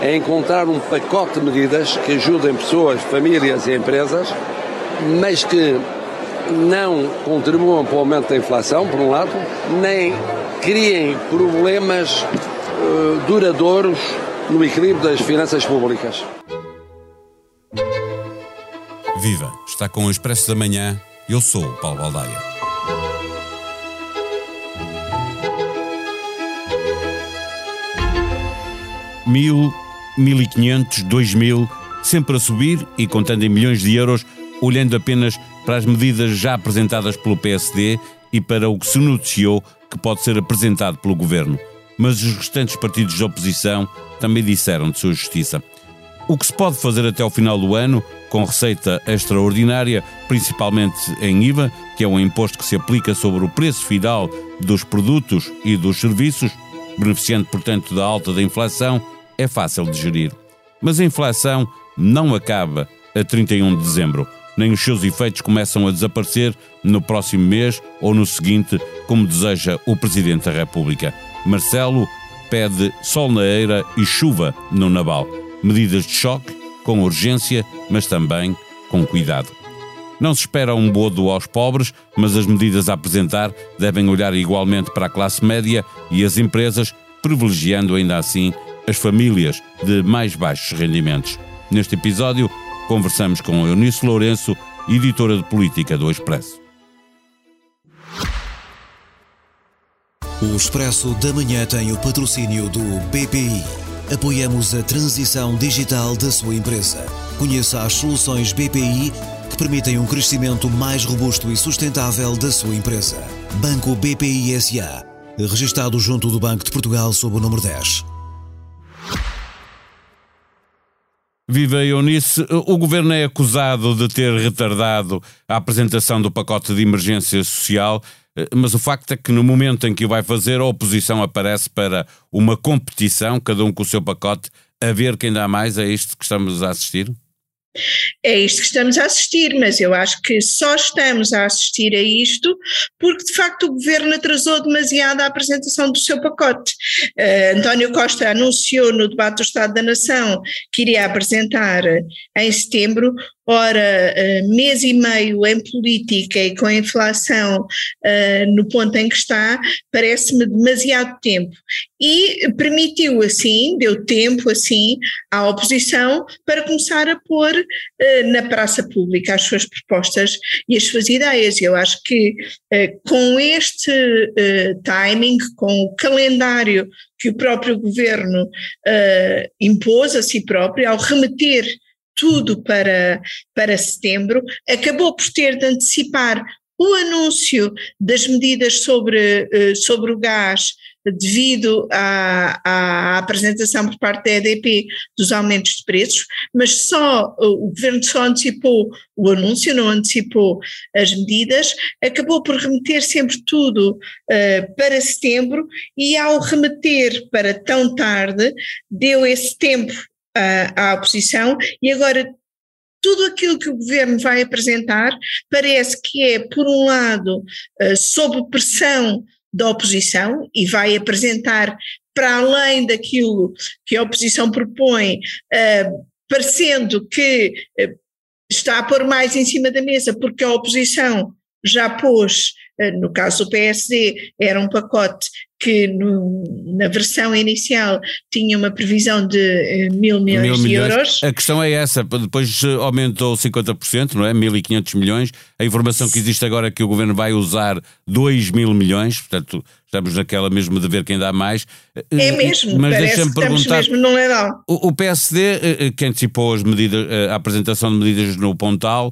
é encontrar um pacote de medidas que ajudem pessoas, famílias e empresas, mas que não contribuam para o aumento da inflação, por um lado, nem criem problemas uh, duradouros no equilíbrio das finanças públicas. Viva! Está com o Expresso da Manhã. Eu sou o Paulo Baldaia. Mil, mil e quinhentos, dois mil, sempre a subir e contando em milhões de euros, olhando apenas para as medidas já apresentadas pelo PSD e para o que se noticiou que pode ser apresentado pelo governo. Mas os restantes partidos de oposição também disseram de sua justiça. O que se pode fazer até ao final do ano, com receita extraordinária, principalmente em IVA, que é um imposto que se aplica sobre o preço final dos produtos e dos serviços, beneficiando, portanto, da alta da inflação, é fácil de gerir. Mas a inflação não acaba a 31 de dezembro nem os seus efeitos começam a desaparecer no próximo mês ou no seguinte, como deseja o Presidente da República. Marcelo pede sol na eira e chuva no naval. Medidas de choque, com urgência, mas também com cuidado. Não se espera um bodo aos pobres, mas as medidas a apresentar devem olhar igualmente para a classe média e as empresas, privilegiando ainda assim as famílias de mais baixos rendimentos. Neste episódio, Conversamos com Eunice Lourenço, editora de política do Expresso. O Expresso da Manhã tem o patrocínio do BPI. Apoiamos a transição digital da sua empresa. Conheça as soluções BPI que permitem um crescimento mais robusto e sustentável da sua empresa. Banco BPI SA. Registrado junto do Banco de Portugal sob o número 10. Viva Eunice, o governo é acusado de ter retardado a apresentação do pacote de emergência social, mas o facto é que no momento em que o vai fazer, a oposição aparece para uma competição, cada um com o seu pacote, a ver quem dá mais, é isto que estamos a assistir? É isto que estamos a assistir, mas eu acho que só estamos a assistir a isto porque de facto o governo atrasou demasiado a apresentação do seu pacote. Uh, António Costa anunciou no debate do Estado da Nação que iria apresentar em setembro, Ora, uh, mês e meio em política e com a inflação uh, no ponto em que está, parece-me demasiado tempo. E permitiu assim, deu tempo assim à oposição para começar a pôr uh, na praça pública as suas propostas e as suas ideias. Eu acho que com este timing, com o calendário que o próprio governo impôs a si próprio, ao remeter tudo para, para setembro, acabou por ter de antecipar o anúncio das medidas sobre, eh, sobre o gás devido à, à, apresentação por parte da EDP dos aumentos de preços, mas só o governo só antecipou o anúncio, não antecipou as medidas, acabou por remeter sempre tudo uh, para setembro e ao remeter para tão tarde deu esse tempo à, à oposição e agora tudo aquilo que o governo vai apresentar parece que é, por um lado, uh, sob pressão da oposição e vai apresentar para além daquilo que a oposição propõe, uh, parecendo que uh, está a pôr mais em cima da mesa porque a oposição já pôs, no caso do PSD, era um pacote que no, na versão inicial tinha uma previsão de eh, mil milhões mil de milhões. euros. A questão é essa, depois aumentou 50%, não é? 1.500 milhões. A informação que existe agora é que o governo vai usar 2 mil milhões, portanto estamos naquela mesmo de ver quem dá mais. É mesmo, mas deixa-me perguntar. Mesmo no leilão. O, o PSD, eh, eh, que antecipou as medidas, a apresentação de medidas no Pontal,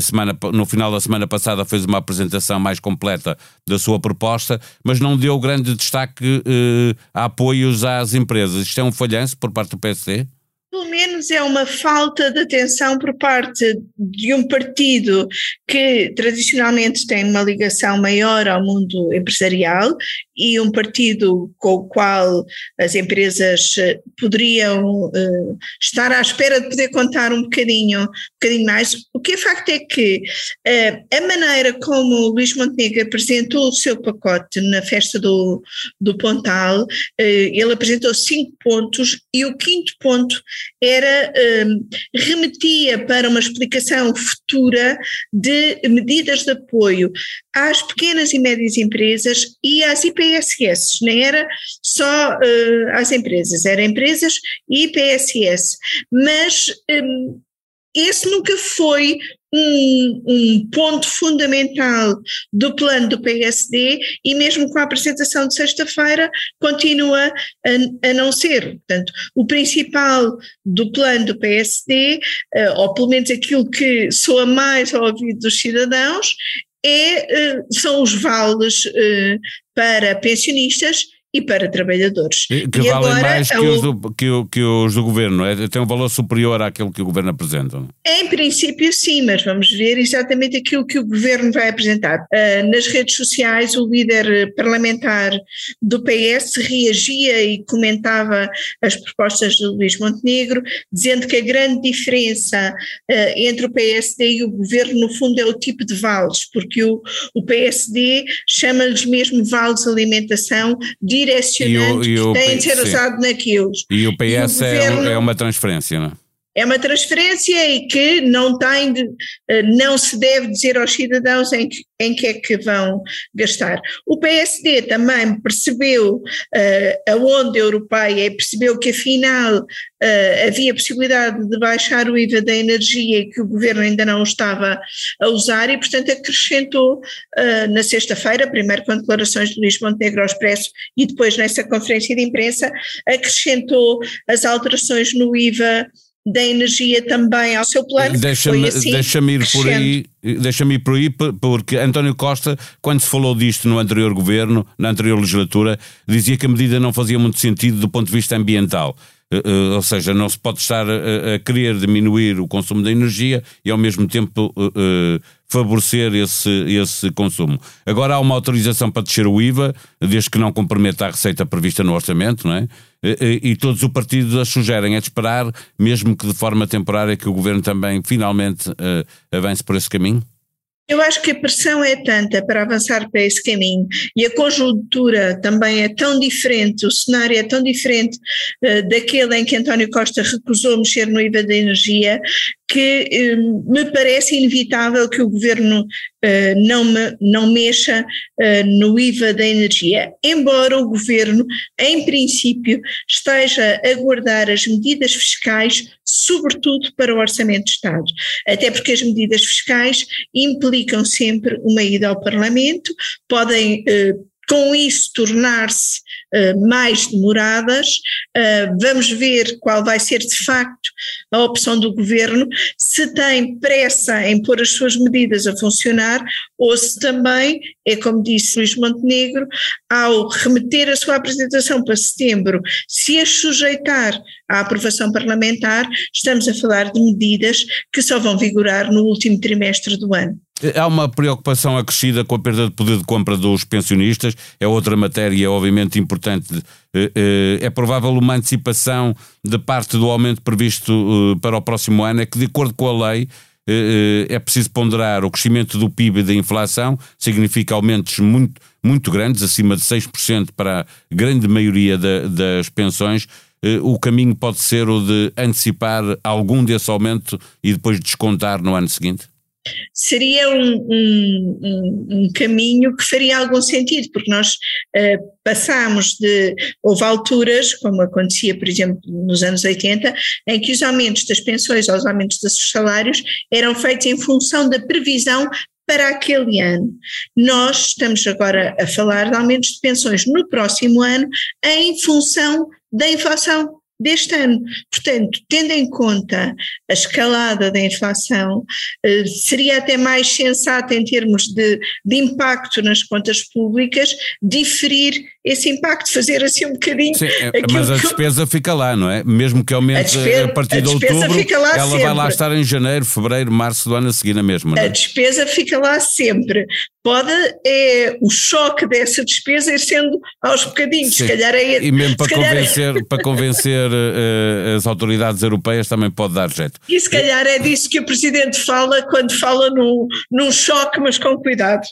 semana, no final da semana passada fez uma apresentação mais completa da sua proposta, mas não deu grande destaque eh, a apoios às empresas. Isto é um falhanço por parte do PSD? Pelo menos é uma falta de atenção por parte de um partido que tradicionalmente tem uma ligação maior ao mundo empresarial e um partido com o qual as empresas eh, poderiam uh, estar à espera de poder contar um bocadinho, um bocadinho mais. O que é facto é que uh, a maneira como Luís Montenegro apresentou o seu pacote na festa do, do Pontal, uh, ele apresentou cinco pontos e o quinto ponto era remetia para uma explicação futura de medidas de apoio às pequenas e médias empresas e às IPSS, nem era só uh, às empresas, eram empresas e IPSS, mas um, esse nunca foi um, um, ponto fundamental do plano do PSD e mesmo com a apresentação de sexta-feira continua a, a, não ser. Portanto, o principal do plano do PSD, eh, ou pelo menos aquilo que soa mais ao ouvido dos cidadãos, é, eh, são os vales eh, para pensionistas e para trabalhadores. Que e valem agora, mais que, os do, que, que, os do governo, é? tem um valor superior àquele que o governo apresenta. É? Em princípio, sim, mas vamos ver exatamente aquilo que o governo vai apresentar. Uh, nas redes sociais, o líder parlamentar do PS reagia e comentava as propostas de Luís Montenegro, dizendo que a grande diferença uh, entre o PSD e o governo, no fundo, é o tipo de vales, porque o, o PSD chama-lhes mesmo vales de alimentação de direcionante e o, e o, que tem de ser usado naquilo. E o PS e o é, governo, é uma transferência, não é? É uma transferência e que não tem de, eh, não se deve dizer aos cidadãos em que, em que é que vão gastar. O PSD também percebeu uh, a onda europeia e percebeu que afinal uh, havia possibilidade de baixar o IVA da energia e que o governo ainda não estava a usar e portanto acrescentou uh, na sexta-feira, primeiro com declarações de Luís Montenegro ao Expresso e depois nessa conferência de imprensa, acrescentou as alterações no IVA da energia também ao seu plano. Deixa-me assim, deixa ir por aí, deixa-me ir por aí, porque António Costa, quando se falou disto no anterior governo, na anterior legislatura, dizia que a medida não fazia muito sentido do ponto de vista ambiental. Eh, ou seja, não se pode estar a, a querer diminuir o consumo de energia e ao mesmo tempo uh, favorecer esse, esse consumo. Agora há uma autorização para descer o IVA, desde que não comprometa a receita prevista no orçamento, não é? E, todos os partidos a sugerem é de esperar, mesmo que de forma temporária, que o governo também finalmente uh, avance por esse caminho? Eu acho que a pressão é tanta para avançar para esse caminho e a conjuntura também é tão diferente, o cenário é tão diferente uh, daquele em que António Costa recusou mexer no IVA da energia, que eh, me parece inevitável que o governo eh, não, me, não mexa eh, no IVA da energia, embora o governo, em princípio, esteja a guardar as medidas fiscais, sobretudo para o Orçamento de Estado. Até porque as medidas fiscais implicam sempre uma ida ao Parlamento, podem com isso tornar-se uh, mais demoradas. Uh, vamos ver qual vai ser de facto a opção do governo, se tem pressa em pôr as suas medidas a funcionar ou se também, é como disse Luís Montenegro, ao remeter a sua apresentação para setembro, se as sujeitar à aprovação parlamentar, estamos a falar de medidas que só vão vigorar no último trimestre do ano. Há uma preocupação acrescida com a perda de poder de compra dos pensionistas, é outra matéria, obviamente, importante. Eh, eh, é provável uma antecipação de parte do aumento previsto eh, para o próximo ano, é que, de acordo com a lei, é preciso ponderar o crescimento do PIB e da inflação, significa aumentos muito, muito grandes, acima de 6% para a grande maioria da, das pensões. O caminho pode ser o de antecipar algum desse aumento e depois descontar no ano seguinte? Seria um, um, um, um, caminho que faria algum sentido, porque nós uh, passámos de. Houve alturas, como acontecia, por exemplo, nos anos 80, em que os aumentos das pensões ou os aumentos dos salários eram feitos em função da previsão para aquele ano. Nós estamos agora a falar de aumentos de pensões no próximo ano em função da inflação deste ano. Portanto, tendo em conta a escalada da inflação, eh, seria até mais sensato em termos de, de impacto nas contas públicas diferir esse impacto, fazer assim um bocadinho. Sim, é, mas a despesa fica lá, não é? Mesmo que aumente a, despesa, a partir a de outubro, ela sempre. vai lá estar em janeiro, fevereiro, março do ano a seguir na mesma. É? A despesa fica lá sempre. Pode é o choque dessa despesa ir sendo aos bocadinhos, Sim. se calhar é. E mesmo para convencer, é... para convencer uh, as autoridades europeias também pode dar jeito. E se calhar é disso que o Presidente fala quando fala num, num choque, mas com cuidado.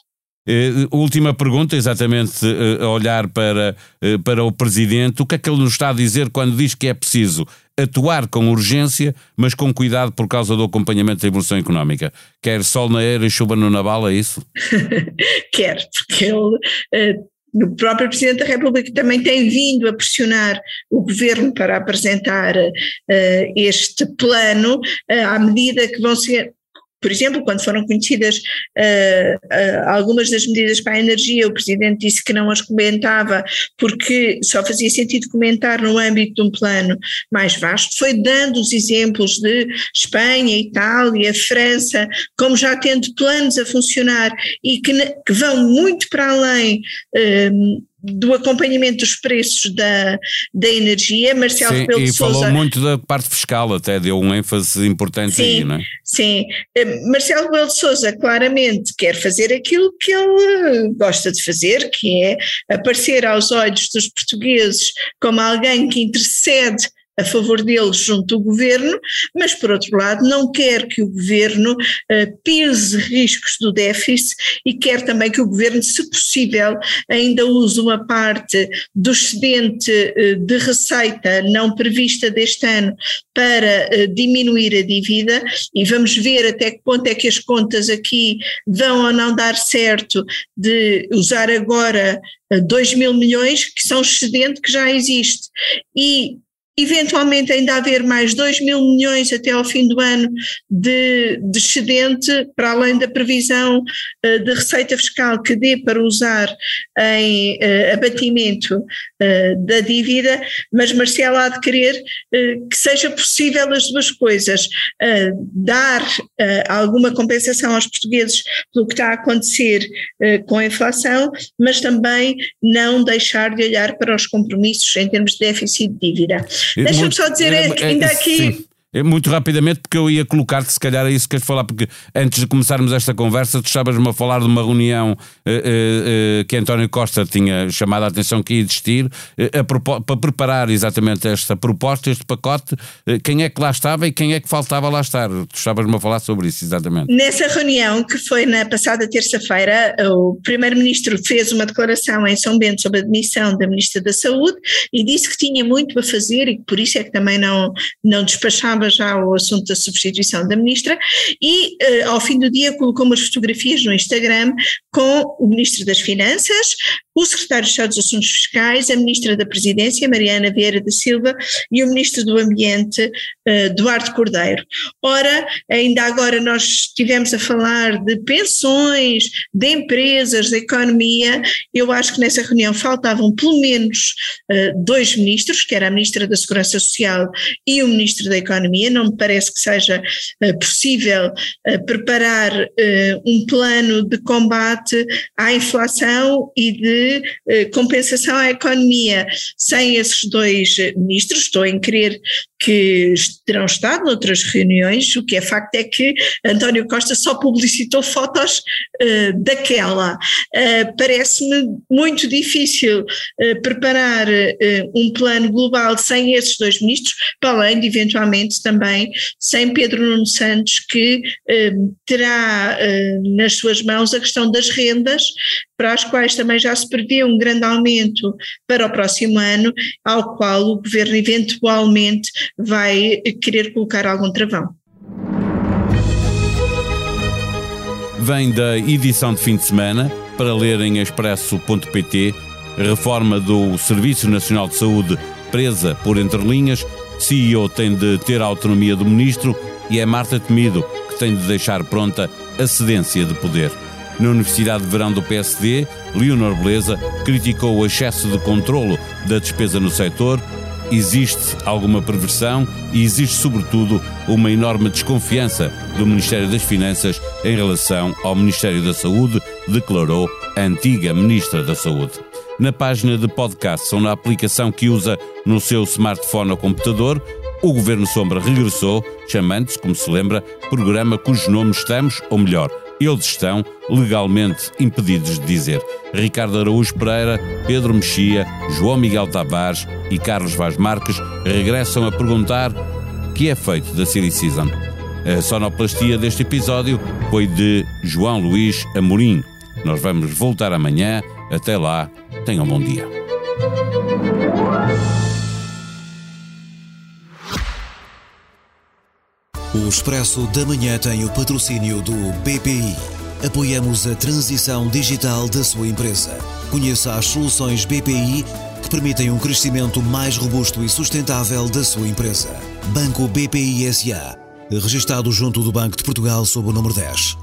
Uh, última pergunta, exatamente uh, a olhar para, uh, para o Presidente. O que é que ele nos está a dizer quando diz que é preciso atuar com urgência, mas com cuidado por causa do acompanhamento da evolução económica? Quer sol na era e chuva no naval, é isso? Quer, porque ele o próprio Presidente da República também tem vindo a pressionar o governo para apresentar uh, este plano uh, à medida que vão ser por exemplo, quando foram conhecidas uh, uh, algumas das medidas para a energia, o Presidente disse que não as comentava porque só fazia sentido comentar no âmbito de um plano mais vasto. Foi dando os exemplos de Espanha, Itália, França, como já tendo planos a funcionar e que, que vão muito para além uh, do acompanhamento dos preços da, da energia, Marcelo sim, Rebelo e Sousa. falou muito da parte fiscal, até deu um ênfase importante sim, aí, não é? Sim, eh, Marcelo Rebelo de Sousa claramente quer fazer aquilo que ele gosta de fazer, que é aparecer aos olhos dos portugueses como alguém que intercede a favor deles junto do governo, mas por outro lado não quer que o governo uh, pise riscos do déficit e quer também que o governo, se possível, ainda use uma parte do excedente uh, de receita não prevista deste ano para uh, diminuir a dívida e vamos ver até que ponto é que as contas aqui vão ou não dar certo de usar agora 2 mil milhões, que são excedente que já existe. E eventualmente ainda haver mais 2 mil milhões até ao fim do ano de, de excedente, para além da previsão uh, de receita fiscal que dê para usar em uh, abatimento uh, da dívida, mas Marcelo há de querer que seja possível as duas coisas, dar alguma compensação aos portugueses pelo que está a acontecer com a inflação, mas também não deixar de olhar para os compromissos em termos de déficit de dívida. Deixa-me só dizer, é, é, ainda aqui. Sim. É muito rapidamente, porque eu ia colocar-te, se calhar é isso que queres falar, porque antes de começarmos esta conversa, tu estavas-me a falar de uma reunião uh, uh, que António Costa tinha chamado a atenção que ia existir, uh, para preparar exatamente esta proposta, este pacote. quem é que lá estava e quem é que faltava lá estar? Tu estavas-me a falar sobre isso, exatamente. Nessa reunião, que foi na passada terça-feira, o Primeiro-Ministro fez uma declaração em São Bento sobre a demissão da Ministra da Saúde e disse que tinha muito a fazer e que por isso é que também não, não despachava já o assunto da substituição da ministra e uh, ao fim do dia colocou umas fotografias no Instagram com o ministro das Finanças, o secretário de Estado dos Assuntos Fiscais, a ministra da Presidência, Mariana Vieira da Silva, e o ministro do Ambiente, uh, Duarte Cordeiro. Ora, ainda agora nós estivemos a falar de pensões, de empresas, da economia, eu acho que nessa reunião faltavam pelo menos uh, dois ministros, que era a ministra da Segurança Social e o ministro da Economia, não me parece que seja uh, possível preparar um plano de combate à inflação e de eh, compensação à economia. Sem esses dois ministros, estou em crer que terão estado noutras reuniões, o que é facto é que António Costa só publicitou fotos uh, daquela. Uh, Parece-me muito difícil uh, preparar um plano global sem esses dois ministros, para além de eventualmente também sem Pedro Nuno Santos, que terá nas suas mãos a questão das rendas, para as quais também já se prevê um grande aumento para o próximo ano, ao qual o governo eventualmente vai querer colocar algum travão. Vem da edição de fim de semana para ler em expresso.pt reforma do Serviço Nacional de Saúde presa por entrelinhas, CEO tem de ter a autonomia do ministro e é Marta Temido que tem de deixar pronta a cedência de poder. Na Universidade de Verão do PSD, Leonor Beleza criticou o excesso de controlo da despesa no setor existe alguma perversão e existe, sobretudo, uma enorme desconfiança do Ministério das Finanças em relação ao Ministério da Saúde, declarou a antiga Ministra da Saúde. Na página de podcasts ou na aplicação que usa no seu smartphone ou computador. O Governo Sombra regressou, chamando-se, como se lembra, programa cujo nome estamos, ou melhor, eles estão legalmente impedidos de dizer. Ricardo Araújo Pereira, Pedro Mexia, João Miguel Tavares e Carlos Vaz Marques regressam a perguntar que é feito da Silly Season. A sonoplastia deste episódio foi de João Luís Amorim. Nós vamos voltar amanhã. Até lá, tenham um bom dia. O Expresso da Manhã tem o patrocínio do BPI. Apoiamos a transição digital da sua empresa. Conheça as soluções BPI que permitem um crescimento mais robusto e sustentável da sua empresa. Banco BPI SA. Registado junto do Banco de Portugal sob o número 10.